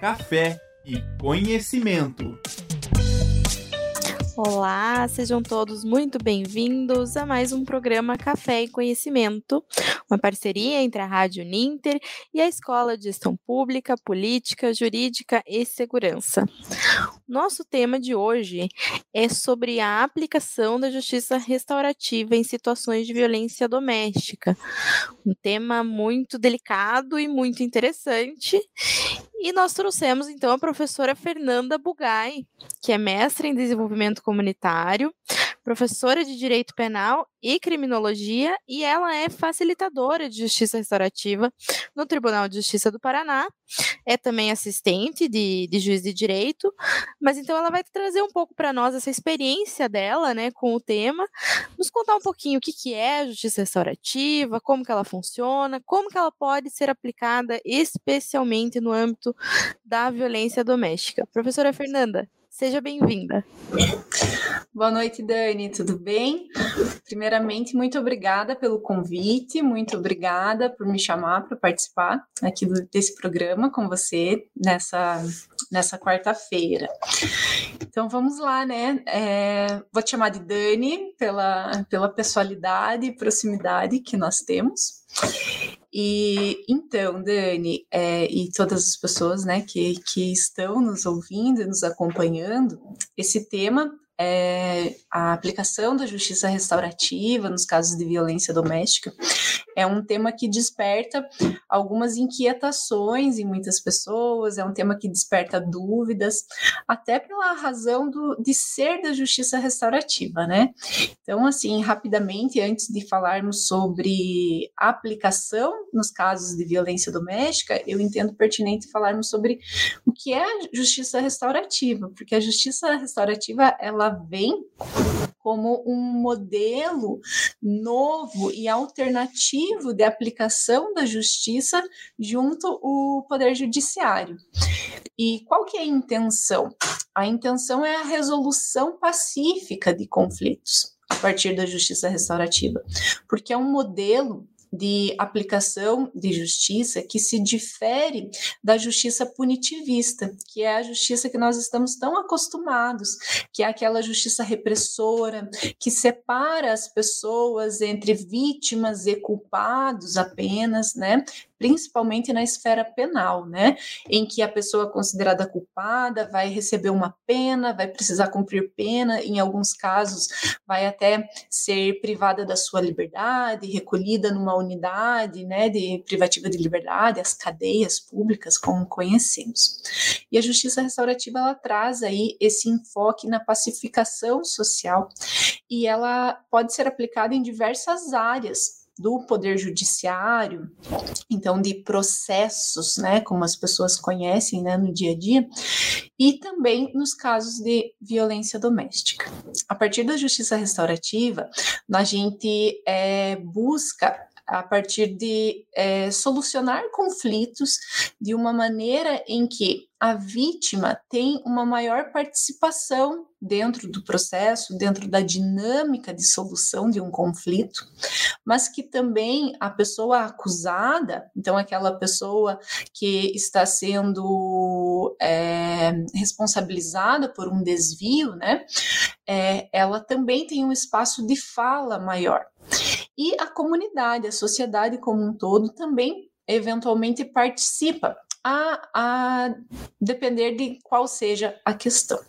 café e conhecimento. Olá, sejam todos muito bem-vindos a mais um programa Café e Conhecimento, uma parceria entre a Rádio Ninter e a Escola de Gestão Pública, Política, Jurídica e Segurança. Nosso tema de hoje é sobre a aplicação da justiça restaurativa em situações de violência doméstica. Um tema muito delicado e muito interessante. E nós trouxemos então a professora Fernanda Bugai, que é mestre em desenvolvimento comunitário, professora de Direito Penal e Criminologia, e ela é facilitadora de Justiça Restaurativa no Tribunal de Justiça do Paraná. É também assistente de, de juiz de direito, mas então ela vai trazer um pouco para nós essa experiência dela, né, com o tema, nos contar um pouquinho o que, que é Justiça Restaurativa, como que ela funciona, como que ela pode ser aplicada especialmente no âmbito da violência doméstica. Professora Fernanda, Seja bem-vinda. Boa noite, Dani, tudo bem? Primeiramente, muito obrigada pelo convite, muito obrigada por me chamar para participar aqui desse programa com você nessa, nessa quarta-feira. Então vamos lá, né? É, vou te chamar de Dani pela, pela pessoalidade e proximidade que nós temos. E então, Dani, é, e todas as pessoas né, que, que estão nos ouvindo e nos acompanhando, esse tema é, a aplicação da justiça restaurativa nos casos de violência doméstica é um tema que desperta algumas inquietações em muitas pessoas, é um tema que desperta dúvidas, até pela razão do, de ser da justiça restaurativa, né? Então, assim, rapidamente, antes de falarmos sobre aplicação nos casos de violência doméstica, eu entendo pertinente falarmos sobre o que é justiça restaurativa, porque a justiça restaurativa, ela vem como um modelo novo e alternativo de aplicação da justiça junto ao poder judiciário. E qual que é a intenção? A intenção é a resolução pacífica de conflitos a partir da justiça restaurativa, porque é um modelo de aplicação de justiça que se difere da justiça punitivista, que é a justiça que nós estamos tão acostumados, que é aquela justiça repressora, que separa as pessoas entre vítimas e culpados apenas, né? Principalmente na esfera penal, né? Em que a pessoa considerada culpada vai receber uma pena, vai precisar cumprir pena, em alguns casos vai até ser privada da sua liberdade, recolhida numa unidade, né, de privativa de liberdade, as cadeias públicas como conhecemos. E a justiça restaurativa ela traz aí esse enfoque na pacificação social e ela pode ser aplicada em diversas áreas do poder judiciário, então de processos, né, como as pessoas conhecem, né, no dia a dia, e também nos casos de violência doméstica. A partir da justiça restaurativa, a gente é, busca a partir de é, solucionar conflitos de uma maneira em que a vítima tem uma maior participação dentro do processo, dentro da dinâmica de solução de um conflito, mas que também a pessoa acusada, então aquela pessoa que está sendo é, responsabilizada por um desvio, né, é, ela também tem um espaço de fala maior. E a comunidade, a sociedade como um todo também eventualmente participa a, a depender de qual seja a questão.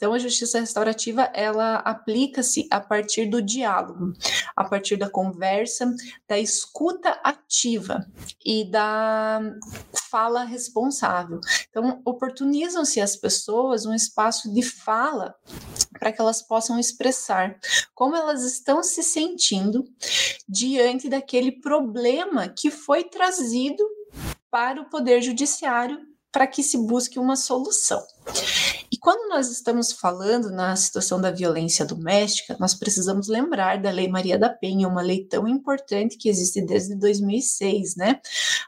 Então, a justiça restaurativa ela aplica-se a partir do diálogo, a partir da conversa, da escuta ativa e da fala responsável. Então, oportunizam-se as pessoas um espaço de fala para que elas possam expressar como elas estão se sentindo diante daquele problema que foi trazido para o Poder Judiciário para que se busque uma solução. E quando nós estamos falando na situação da violência doméstica, nós precisamos lembrar da Lei Maria da Penha, uma lei tão importante que existe desde 2006, né?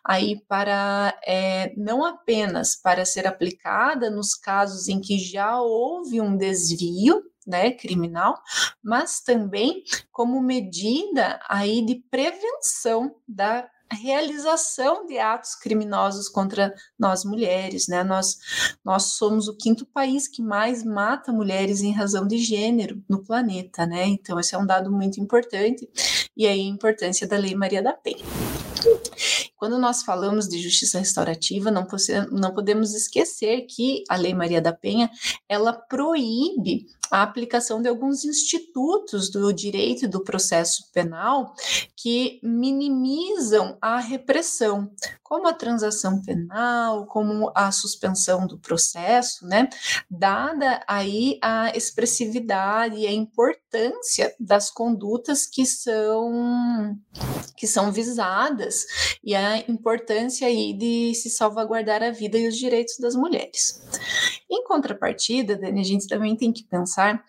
Aí para é, não apenas para ser aplicada nos casos em que já houve um desvio né, criminal, mas também como medida aí de prevenção da realização de atos criminosos contra nós mulheres, né? Nós, nós somos o quinto país que mais mata mulheres em razão de gênero no planeta, né? Então, esse é um dado muito importante, e aí a importância da Lei Maria da Penha. Quando nós falamos de justiça restaurativa, não, não podemos esquecer que a Lei Maria da Penha ela proíbe a aplicação de alguns institutos do direito do processo penal que minimizam a repressão, como a transação penal, como a suspensão do processo, né? Dada aí a expressividade e a importância das condutas que são que são visadas e a importância aí de se salvaguardar a vida e os direitos das mulheres. Em contrapartida, Dani, a gente também tem que pensar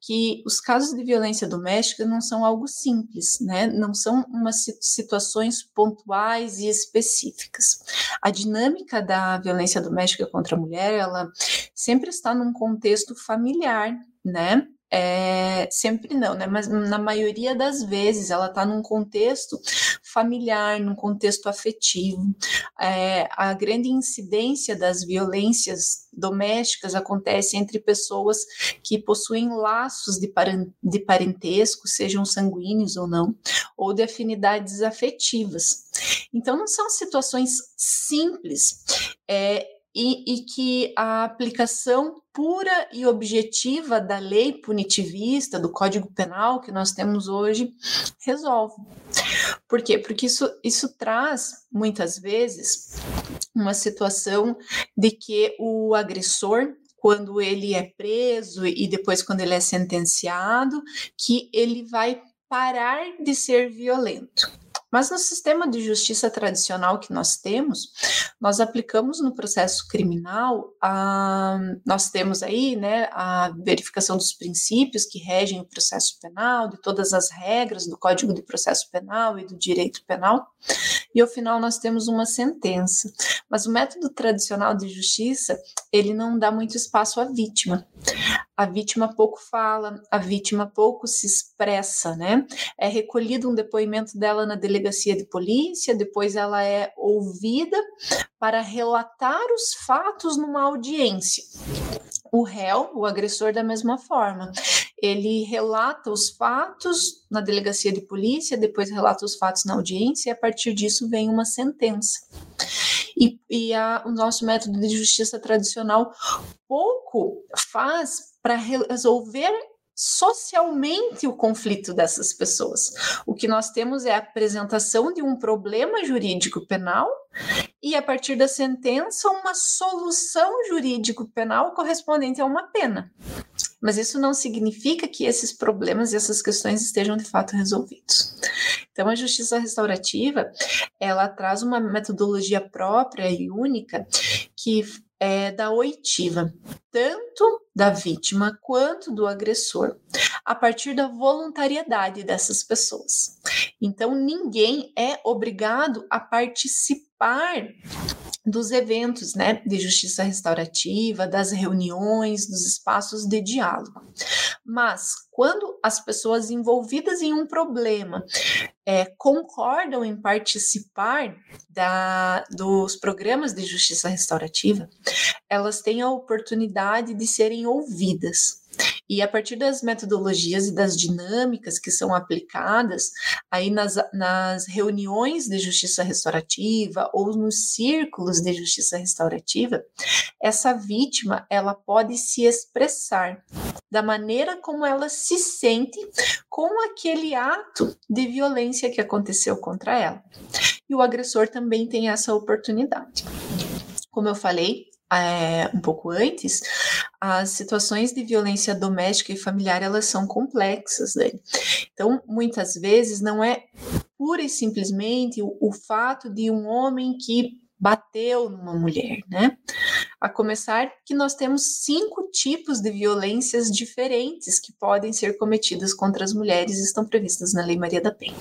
que os casos de violência doméstica não são algo simples, né? Não são umas situações pontuais e específicas. A dinâmica da violência doméstica contra a mulher, ela sempre está num contexto familiar, né? É, sempre não, né? Mas na maioria das vezes ela está num contexto familiar, num contexto afetivo. É, a grande incidência das violências domésticas acontece entre pessoas que possuem laços de, de parentesco, sejam sanguíneos ou não, ou de afinidades afetivas. Então, não são situações simples. É, e, e, que a aplicação pura e objetiva da lei punitivista, do Código Penal que nós temos hoje, resolve. Por quê? Porque isso, isso traz, muitas vezes, uma situação de que o agressor quando ele é preso e depois quando ele é sentenciado, que ele vai parar de ser violento. Mas no sistema de justiça tradicional que nós temos, nós aplicamos no processo criminal, a, nós temos aí né, a verificação dos princípios que regem o processo penal, de todas as regras do Código de Processo Penal e do direito penal, e ao final nós temos uma sentença. Mas o método tradicional de justiça, ele não dá muito espaço à vítima. A vítima pouco fala, a vítima pouco se expressa, né? É recolhido um depoimento dela na delegacia de polícia, depois ela é ouvida para relatar os fatos numa audiência. O réu, o agressor, da mesma forma. Ele relata os fatos na delegacia de polícia, depois relata os fatos na audiência, e a partir disso vem uma sentença. E, e a, o nosso método de justiça tradicional pouco faz para resolver socialmente o conflito dessas pessoas. O que nós temos é a apresentação de um problema jurídico penal e, a partir da sentença, uma solução jurídico penal correspondente a uma pena. Mas isso não significa que esses problemas e essas questões estejam de fato resolvidos. Então, a justiça restaurativa, ela traz uma metodologia própria e única que é da oitiva, tanto da vítima quanto do agressor, a partir da voluntariedade dessas pessoas. Então, ninguém é obrigado a participar dos eventos né, de justiça restaurativa, das reuniões, dos espaços de diálogo. Mas, quando as pessoas envolvidas em um problema é, concordam em participar da, dos programas de justiça restaurativa, elas têm a oportunidade de serem ouvidas. E a partir das metodologias e das dinâmicas que são aplicadas aí nas, nas reuniões de justiça restaurativa ou nos círculos de justiça restaurativa, essa vítima ela pode se expressar da maneira como ela se sente com aquele ato de violência que aconteceu contra ela. E o agressor também tem essa oportunidade. Como eu falei, é, um pouco antes, as situações de violência doméstica e familiar elas são complexas, né? Então, muitas vezes não é pura e simplesmente o, o fato de um homem que bateu numa mulher, né? A começar que nós temos cinco tipos de violências diferentes que podem ser cometidas contra as mulheres e estão previstas na Lei Maria da Penha.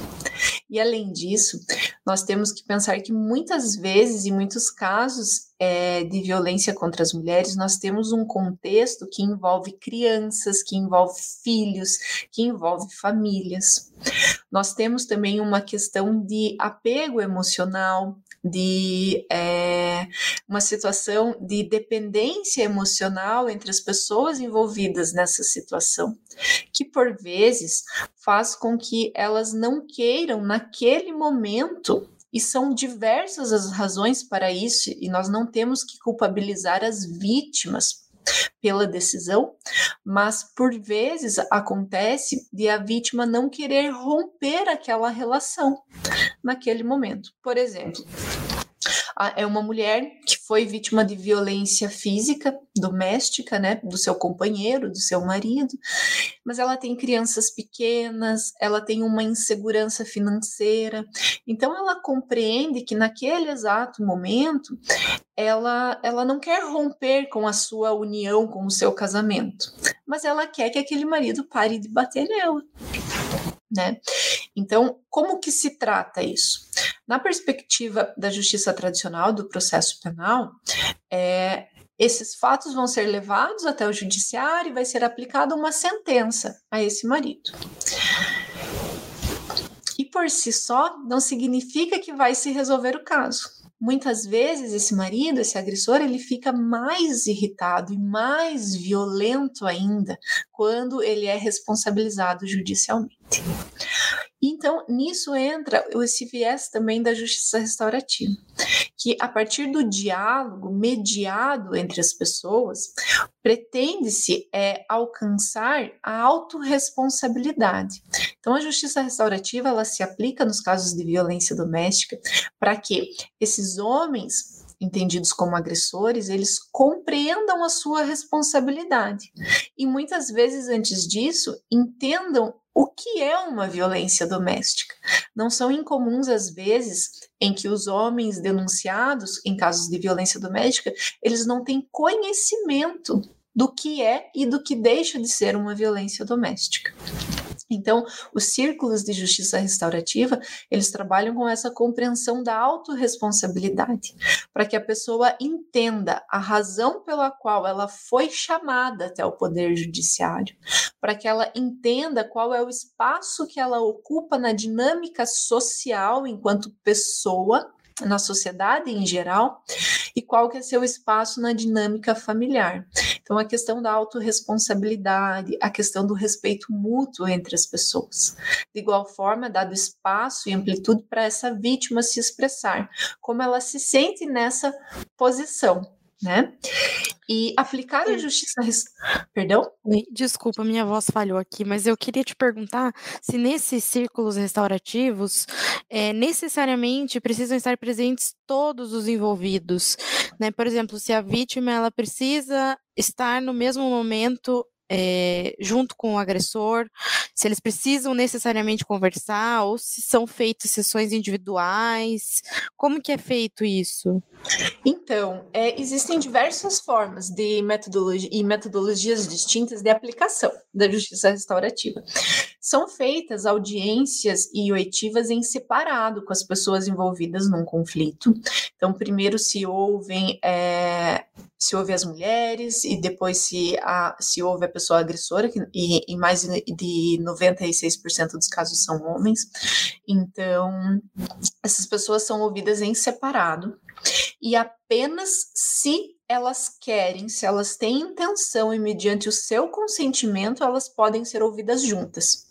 E além disso, nós temos que pensar que muitas vezes, em muitos casos é, de violência contra as mulheres, nós temos um contexto que envolve crianças, que envolve filhos, que envolve famílias. Nós temos também uma questão de apego emocional, de é, uma situação de dependência emocional entre as pessoas envolvidas nessa situação, que por vezes faz com que elas não queiram, naquele momento, e são diversas as razões para isso, e nós não temos que culpabilizar as vítimas pela decisão, mas por vezes acontece de a vítima não querer romper aquela relação naquele momento. Por exemplo, é uma mulher que foi vítima de violência física doméstica, né, do seu companheiro, do seu marido, mas ela tem crianças pequenas, ela tem uma insegurança financeira, então ela compreende que naquele exato momento ela, ela não quer romper com a sua união, com o seu casamento, mas ela quer que aquele marido pare de bater nela. Né? Então, como que se trata isso? Na perspectiva da justiça tradicional, do processo penal, é, esses fatos vão ser levados até o judiciário e vai ser aplicada uma sentença a esse marido. E por si só, não significa que vai se resolver o caso muitas vezes esse marido, esse agressor, ele fica mais irritado e mais violento ainda quando ele é responsabilizado judicialmente. Então, nisso entra esse viés também da justiça restaurativa, que a partir do diálogo mediado entre as pessoas, pretende-se é, alcançar a autorresponsabilidade. Então, a justiça restaurativa ela se aplica nos casos de violência doméstica para que esses homens entendidos como agressores, eles compreendam a sua responsabilidade. E muitas vezes antes disso, entendam o que é uma violência doméstica. Não são incomuns as vezes em que os homens denunciados em casos de violência doméstica, eles não têm conhecimento do que é e do que deixa de ser uma violência doméstica. Então, os círculos de justiça restaurativa, eles trabalham com essa compreensão da autorresponsabilidade, para que a pessoa entenda a razão pela qual ela foi chamada até o poder judiciário, para que ela entenda qual é o espaço que ela ocupa na dinâmica social enquanto pessoa na sociedade em geral e qual que é seu espaço na dinâmica familiar. Então, a questão da autorresponsabilidade, a questão do respeito mútuo entre as pessoas. De igual forma, dado espaço e amplitude para essa vítima se expressar, como ela se sente nessa posição né? E aplicar a justiça. Perdão? Desculpa, minha voz falhou aqui, mas eu queria te perguntar se nesses círculos restaurativos é, necessariamente precisam estar presentes todos os envolvidos, né? Por exemplo, se a vítima ela precisa estar no mesmo momento é, junto com o agressor, se eles precisam necessariamente conversar ou se são feitas sessões individuais, como que é feito isso? Então, é, existem diversas formas de metodologia e metodologias distintas de aplicação da justiça restaurativa. São feitas audiências e oitivas em separado com as pessoas envolvidas num conflito. Então, primeiro se ouvem é, se ouve as mulheres e depois se, a, se ouve a pessoa agressora, que, e em mais de 96% dos casos são homens. Então, essas pessoas são ouvidas em separado e apenas se elas querem, se elas têm intenção e mediante o seu consentimento, elas podem ser ouvidas juntas.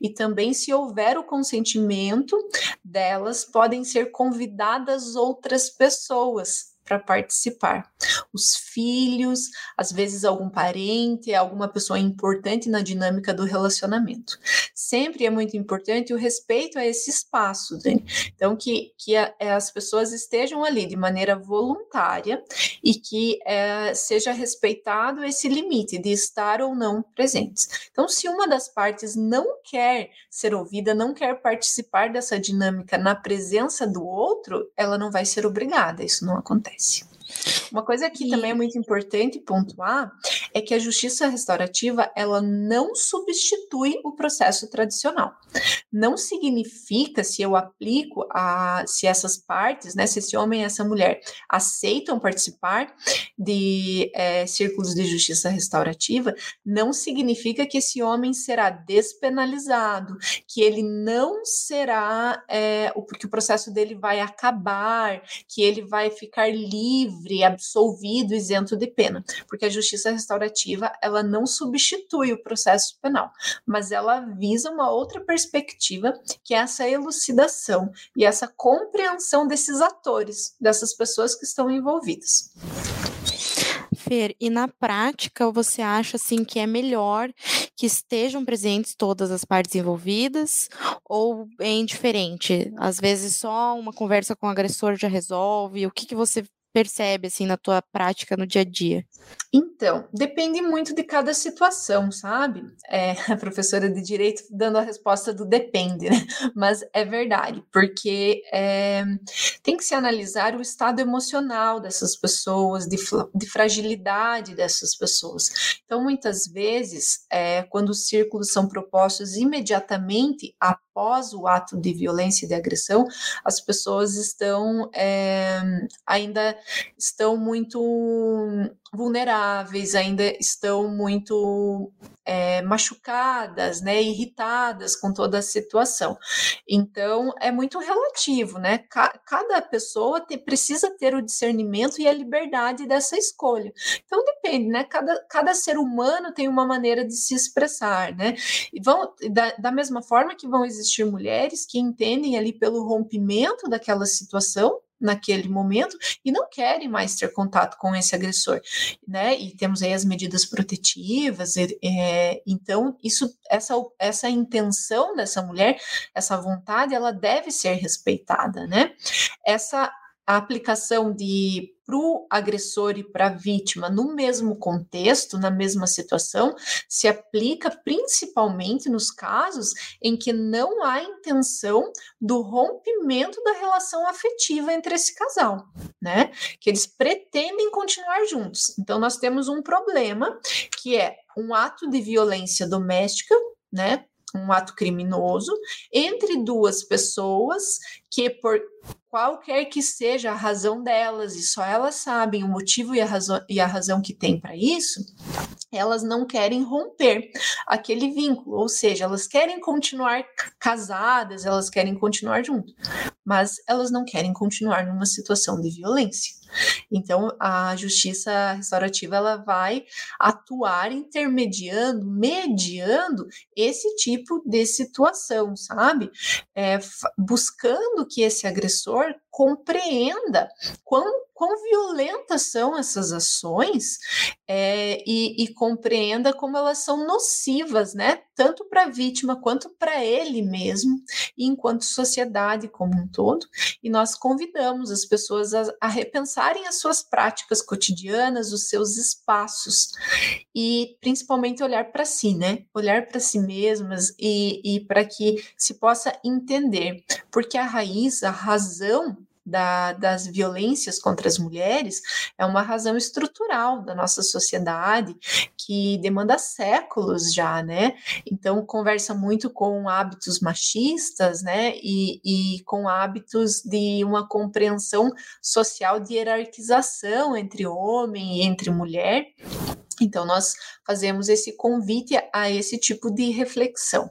E também, se houver o consentimento delas, podem ser convidadas outras pessoas para participar. Os filhos, às vezes algum parente, alguma pessoa importante na dinâmica do relacionamento. Sempre é muito importante o respeito a esse espaço, Dani. Então, que, que a, é, as pessoas estejam ali de maneira voluntária e que é, seja respeitado esse limite de estar ou não presentes. Então, se uma das partes não quer ser ouvida, não quer participar dessa dinâmica na presença do outro, ela não vai ser obrigada, isso não acontece acontece. Uma coisa que e... também é muito importante pontuar é que a justiça restaurativa ela não substitui o processo tradicional. Não significa se eu aplico a se essas partes, né, se esse homem e essa mulher aceitam participar de é, círculos de justiça restaurativa, não significa que esse homem será despenalizado, que ele não será, é, o, que o processo dele vai acabar, que ele vai ficar livre, absolvido, isento de pena, porque a justiça restaurativa ela não substitui o processo penal, mas ela visa uma outra perspectiva, que é essa elucidação e essa compreensão desses atores, dessas pessoas que estão envolvidas. Fer, e na prática você acha assim que é melhor que estejam presentes todas as partes envolvidas ou é indiferente? Às vezes só uma conversa com o agressor já resolve. O que, que você percebe assim na tua prática no dia a dia? Então, depende muito de cada situação, sabe? É, a professora de direito dando a resposta do depende, né? Mas é verdade, porque é, tem que se analisar o estado emocional dessas pessoas, de, de fragilidade dessas pessoas. Então, muitas vezes, é, quando os círculos são propostos imediatamente após o ato de violência e de agressão, as pessoas estão é, ainda estão muito vulneráveis, ainda estão muito é, machucadas, né, irritadas com toda a situação. Então, é muito relativo, né? cada pessoa te, precisa ter o discernimento e a liberdade dessa escolha. Então, depende, né? Cada, cada ser humano tem uma maneira de se expressar, né? E vão, da, da mesma forma que vão existir mulheres que entendem ali pelo rompimento daquela situação, naquele momento e não querem mais ter contato com esse agressor, né? E temos aí as medidas protetivas, é, então isso, essa, essa intenção dessa mulher, essa vontade, ela deve ser respeitada, né? Essa aplicação de para o agressor e para a vítima no mesmo contexto, na mesma situação, se aplica principalmente nos casos em que não há intenção do rompimento da relação afetiva entre esse casal, né? Que eles pretendem continuar juntos. Então, nós temos um problema que é um ato de violência doméstica, né? Um ato criminoso entre duas pessoas que por qualquer que seja a razão delas e só elas sabem o motivo e a razão, e a razão que tem para isso, elas não querem romper aquele vínculo, ou seja, elas querem continuar casadas, elas querem continuar juntas, mas elas não querem continuar numa situação de violência. Então, a justiça restaurativa ela vai atuar intermediando, mediando esse tipo de situação, sabe? É, buscando que esse agressor compreenda quão, quão violentas são essas ações é, e, e, compreenda como elas são nocivas, né? Tanto para a vítima quanto para ele mesmo, e enquanto sociedade como um todo. E nós convidamos as pessoas a, a repensarem as suas práticas cotidianas, os seus espaços, e principalmente olhar para si, né? Olhar para si mesmas e, e para que se possa entender, porque a raiz, a razão da, das violências contra as mulheres é uma razão estrutural da nossa sociedade que demanda séculos já, né? Então conversa muito com hábitos machistas, né? E, e com hábitos de uma compreensão social de hierarquização entre homem e entre mulher. Então, nós fazemos esse convite a esse tipo de reflexão.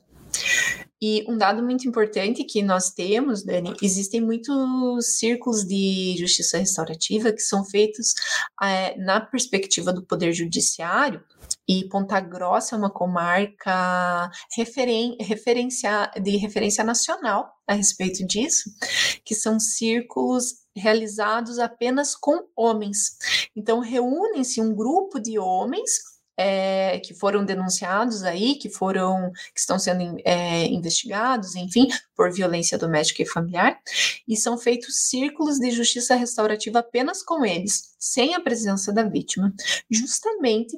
E um dado muito importante que nós temos, Dani, existem muitos círculos de justiça restaurativa que são feitos é, na perspectiva do Poder Judiciário, e Ponta Grossa é uma comarca referen referência, de referência nacional a respeito disso, que são círculos realizados apenas com homens. Então, reúnem-se um grupo de homens é, que foram denunciados aí, que foram, que estão sendo é, investigados, enfim, por violência doméstica e familiar, e são feitos círculos de justiça restaurativa apenas com eles, sem a presença da vítima, justamente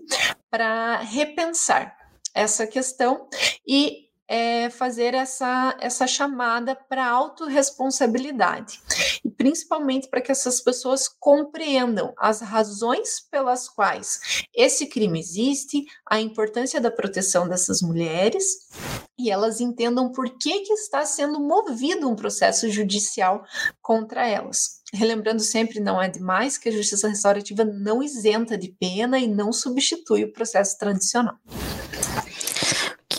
para repensar essa questão e é, fazer essa, essa chamada para autorresponsabilidade. E principalmente para que essas pessoas compreendam as razões pelas quais esse crime existe, a importância da proteção dessas mulheres e elas entendam por que, que está sendo movido um processo judicial contra elas. Relembrando sempre, não é demais que a justiça restaurativa não isenta de pena e não substitui o processo tradicional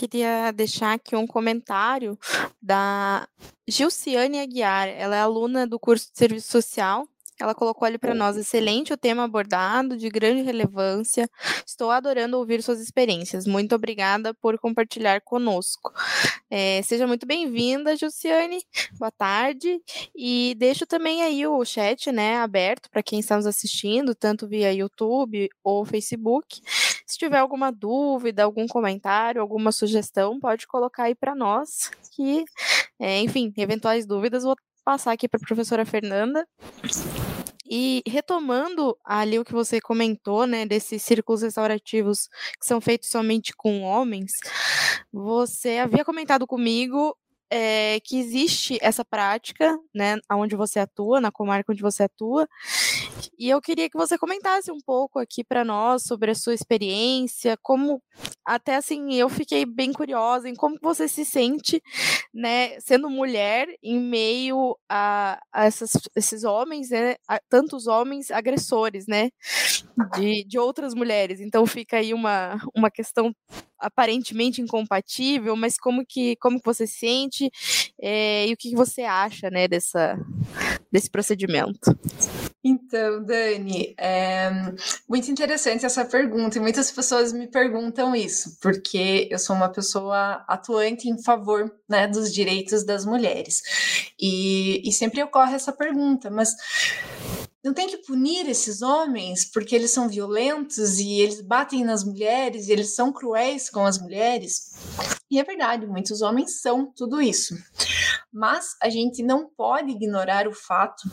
queria deixar aqui um comentário da Gilciane Aguiar. Ela é aluna do curso de Serviço Social ela colocou ali para nós: excelente o tema abordado, de grande relevância. Estou adorando ouvir suas experiências. Muito obrigada por compartilhar conosco. É, seja muito bem-vinda, Jussiane. Boa tarde. E deixo também aí o chat né, aberto para quem está nos assistindo, tanto via YouTube ou Facebook. Se tiver alguma dúvida, algum comentário, alguma sugestão, pode colocar aí para nós, que, é, enfim, eventuais dúvidas, vou passar aqui para a professora Fernanda. E retomando ali o que você comentou, né, desses círculos restaurativos que são feitos somente com homens, você havia comentado comigo é, que existe essa prática, né, onde você atua, na comarca onde você atua, e eu queria que você comentasse um pouco aqui para nós sobre a sua experiência, como até assim eu fiquei bem curiosa em como você se sente, né, sendo mulher em meio a, a essas, esses homens, né, a, tantos homens agressores, né, de, de outras mulheres. Então fica aí uma, uma questão aparentemente incompatível, mas como que como que você sente é, e o que você acha, né, dessa desse procedimento? Então, Dani, é muito interessante essa pergunta, e muitas pessoas me perguntam isso, porque eu sou uma pessoa atuante em favor né, dos direitos das mulheres. E, e sempre ocorre essa pergunta, mas não tem que punir esses homens porque eles são violentos e eles batem nas mulheres e eles são cruéis com as mulheres. E é verdade, muitos homens são tudo isso. Mas a gente não pode ignorar o fato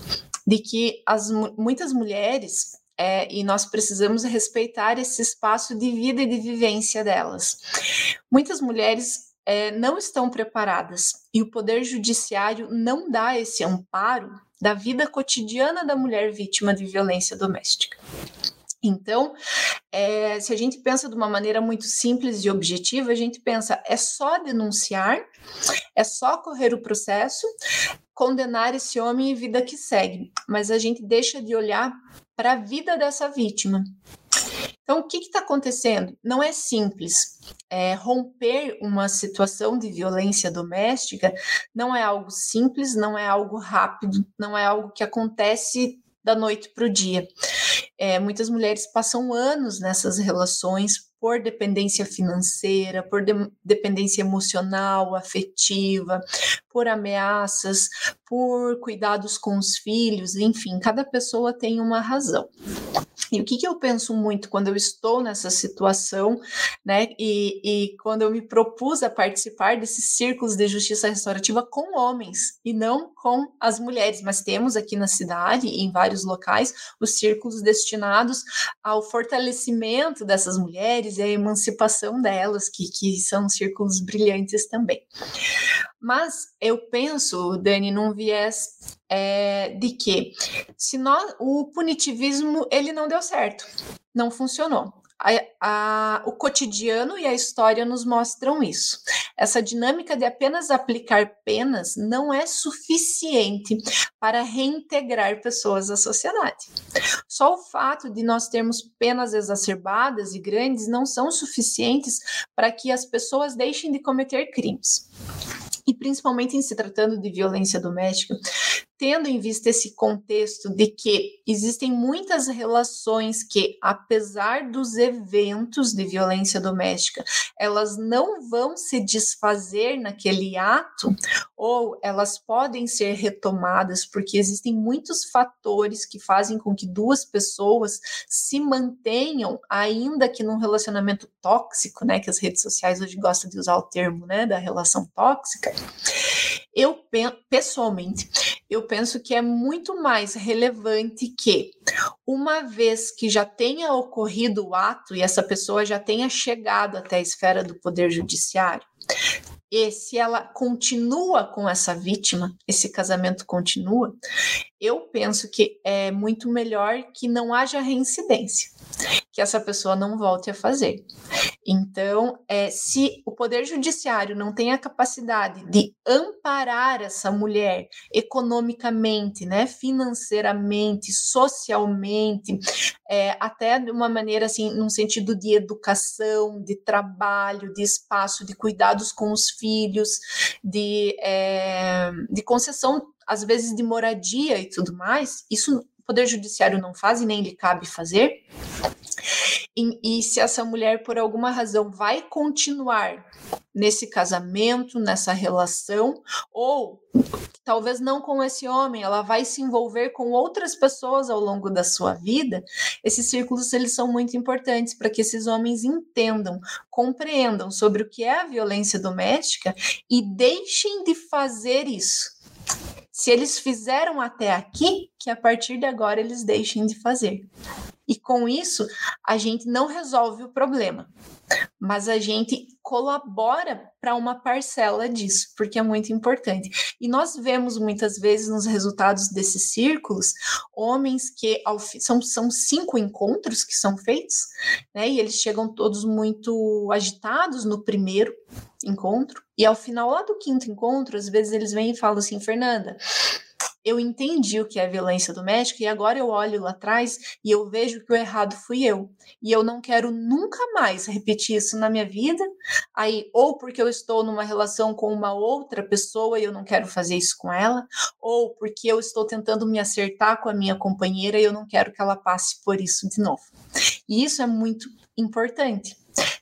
de que as, muitas mulheres é, e nós precisamos respeitar esse espaço de vida e de vivência delas. Muitas mulheres é, não estão preparadas e o Poder Judiciário não dá esse amparo da vida cotidiana da mulher vítima de violência doméstica. Então, é, se a gente pensa de uma maneira muito simples e objetiva, a gente pensa é só denunciar, é só correr o processo, condenar esse homem e vida que segue, mas a gente deixa de olhar para a vida dessa vítima. Então, o que está acontecendo? Não é simples. É, romper uma situação de violência doméstica não é algo simples, não é algo rápido, não é algo que acontece da noite para o dia. É, muitas mulheres passam anos nessas relações por dependência financeira, por de dependência emocional, afetiva, por ameaças, por cuidados com os filhos, enfim, cada pessoa tem uma razão. E o que, que eu penso muito quando eu estou nessa situação, né? E, e quando eu me propus a participar desses círculos de justiça restaurativa com homens e não com as mulheres, mas temos aqui na cidade e em vários locais os círculos destinados ao fortalecimento dessas mulheres e à emancipação delas, que, que são círculos brilhantes também. Mas eu penso, Dani, num viés é, de que se nós, o punitivismo ele não deu certo, não funcionou. A, a, o cotidiano e a história nos mostram isso. Essa dinâmica de apenas aplicar penas não é suficiente para reintegrar pessoas à sociedade. Só o fato de nós termos penas exacerbadas e grandes não são suficientes para que as pessoas deixem de cometer crimes e principalmente em se tratando de violência doméstica, tendo em vista esse contexto de que existem muitas relações que, apesar dos eventos de violência doméstica, elas não vão se desfazer naquele ato, ou elas podem ser retomadas, porque existem muitos fatores que fazem com que duas pessoas se mantenham, ainda que num relacionamento tóxico, né, que as redes sociais hoje gostam de usar o termo, né, da relação tóxica. Eu pessoalmente eu penso que é muito mais relevante que, uma vez que já tenha ocorrido o ato e essa pessoa já tenha chegado até a esfera do Poder Judiciário, e se ela continua com essa vítima, esse casamento continua, eu penso que é muito melhor que não haja reincidência, que essa pessoa não volte a fazer. Então, é, se o Poder Judiciário não tem a capacidade de amparar essa mulher economicamente, né, financeiramente, socialmente, é, até de uma maneira assim, num sentido de educação, de trabalho, de espaço, de cuidados com os filhos, de, é, de concessão, às vezes, de moradia e tudo mais, isso Poder Judiciário não faz e nem lhe cabe fazer. E, e, se essa mulher, por alguma razão, vai continuar nesse casamento, nessa relação, ou talvez não com esse homem, ela vai se envolver com outras pessoas ao longo da sua vida, esses círculos eles são muito importantes para que esses homens entendam, compreendam sobre o que é a violência doméstica e deixem de fazer isso. Se eles fizeram até aqui, que a partir de agora eles deixem de fazer. E com isso, a gente não resolve o problema, mas a gente colabora para uma parcela disso, porque é muito importante. E nós vemos muitas vezes nos resultados desses círculos homens que são, são cinco encontros que são feitos, né? E eles chegam todos muito agitados no primeiro encontro, e ao final lá do quinto encontro, às vezes eles vêm e falam assim, Fernanda, eu entendi o que é violência doméstica e agora eu olho lá atrás e eu vejo que o errado fui eu. E eu não quero nunca mais repetir isso na minha vida. Aí, ou porque eu estou numa relação com uma outra pessoa e eu não quero fazer isso com ela, ou porque eu estou tentando me acertar com a minha companheira e eu não quero que ela passe por isso de novo. E isso é muito importante.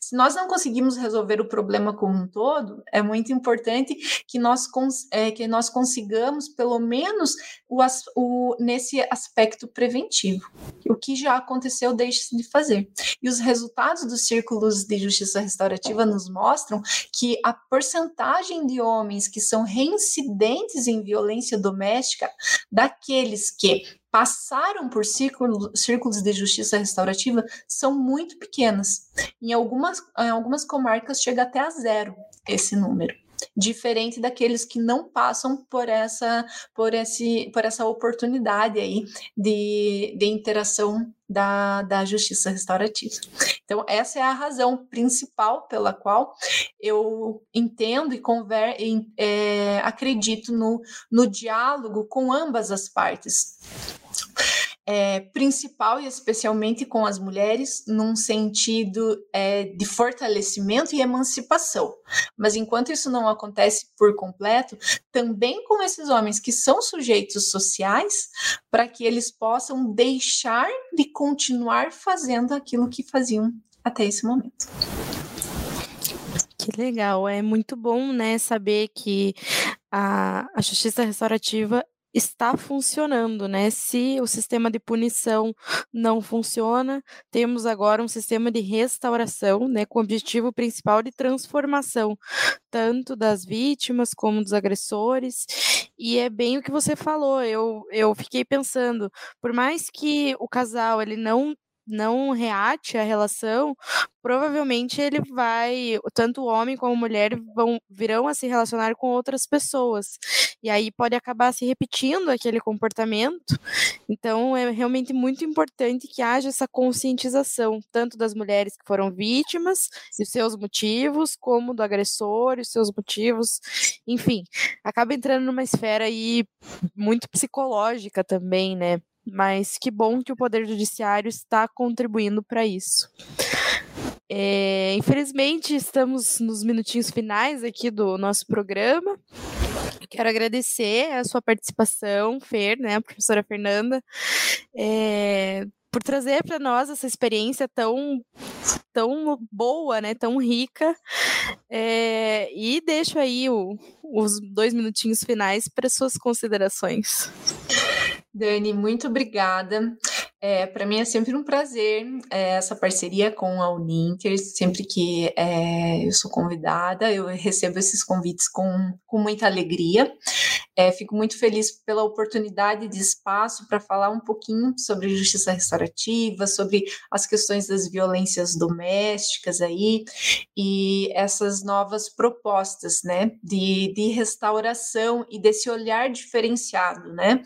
Se nós não conseguimos resolver o problema como um todo, é muito importante que nós, é, que nós consigamos, pelo menos, o, o, nesse aspecto preventivo. O que já aconteceu, deixe-se de fazer. E os resultados dos círculos de justiça restaurativa nos mostram que a porcentagem de homens que são reincidentes em violência doméstica, daqueles que passaram por círculos, de justiça restaurativa são muito pequenas. Em algumas, em algumas comarcas chega até a zero esse número diferente daqueles que não passam por essa por esse por essa oportunidade aí de, de interação da, da justiça restaurativa. Então, essa é a razão principal pela qual eu entendo e, conver, é, acredito no, no diálogo com ambas as partes é, principal e especialmente com as mulheres, num sentido é, de fortalecimento e emancipação. Mas enquanto isso não acontece por completo, também com esses homens que são sujeitos sociais, para que eles possam deixar de continuar fazendo aquilo que faziam até esse momento. Que legal, é muito bom, né, saber que a, a justiça restaurativa está funcionando, né? Se o sistema de punição não funciona, temos agora um sistema de restauração, né, com o objetivo principal de transformação, tanto das vítimas como dos agressores. E é bem o que você falou. Eu, eu fiquei pensando, por mais que o casal ele não não reate a relação, provavelmente ele vai, tanto o homem como a mulher vão, virão a se relacionar com outras pessoas. E aí pode acabar se repetindo aquele comportamento. Então é realmente muito importante que haja essa conscientização, tanto das mulheres que foram vítimas e seus motivos, como do agressor e seus motivos. Enfim, acaba entrando numa esfera aí muito psicológica também, né? mas que bom que o Poder Judiciário está contribuindo para isso. É, infelizmente, estamos nos minutinhos finais aqui do nosso programa. Quero agradecer a sua participação, Fer, né, a professora Fernanda, é, por trazer para nós essa experiência tão tão boa, né, tão rica. É, e deixo aí o, os dois minutinhos finais para suas considerações. Dani, muito obrigada. É, para mim é sempre um prazer é, essa parceria com a Uninter. Sempre que é, eu sou convidada, eu recebo esses convites com, com muita alegria. É, fico muito feliz pela oportunidade de espaço para falar um pouquinho sobre justiça restaurativa, sobre as questões das violências domésticas aí e essas novas propostas, né, de, de restauração e desse olhar diferenciado, né,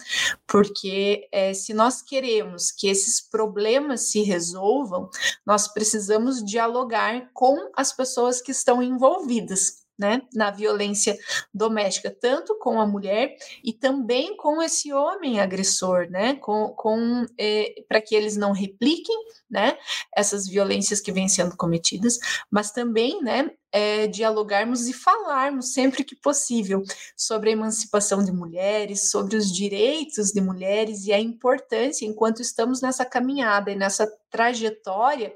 porque é, se nós queremos que esses problemas se resolvam, nós precisamos dialogar com as pessoas que estão envolvidas né, na violência doméstica, tanto com a mulher e também com esse homem agressor, né, com, com eh, para que eles não repliquem, né, essas violências que vêm sendo cometidas, mas também, né, é, dialogarmos e falarmos sempre que possível sobre a emancipação de mulheres, sobre os direitos de mulheres e a importância enquanto estamos nessa caminhada e nessa trajetória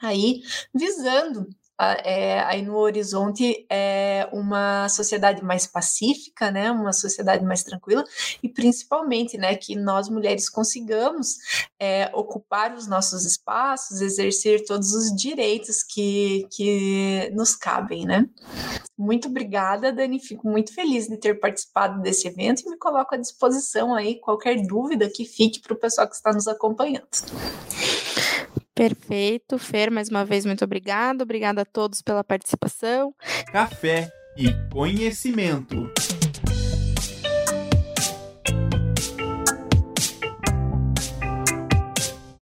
aí visando é, aí no horizonte é uma sociedade mais pacífica, né, uma sociedade mais tranquila e principalmente, né, que nós mulheres consigamos é, ocupar os nossos espaços, exercer todos os direitos que, que nos cabem, né. Muito obrigada, Dani, fico muito feliz de ter participado desse evento e me coloco à disposição aí qualquer dúvida que fique para o pessoal que está nos acompanhando. Perfeito, Fer, mais uma vez muito obrigada. Obrigada a todos pela participação. Café e conhecimento.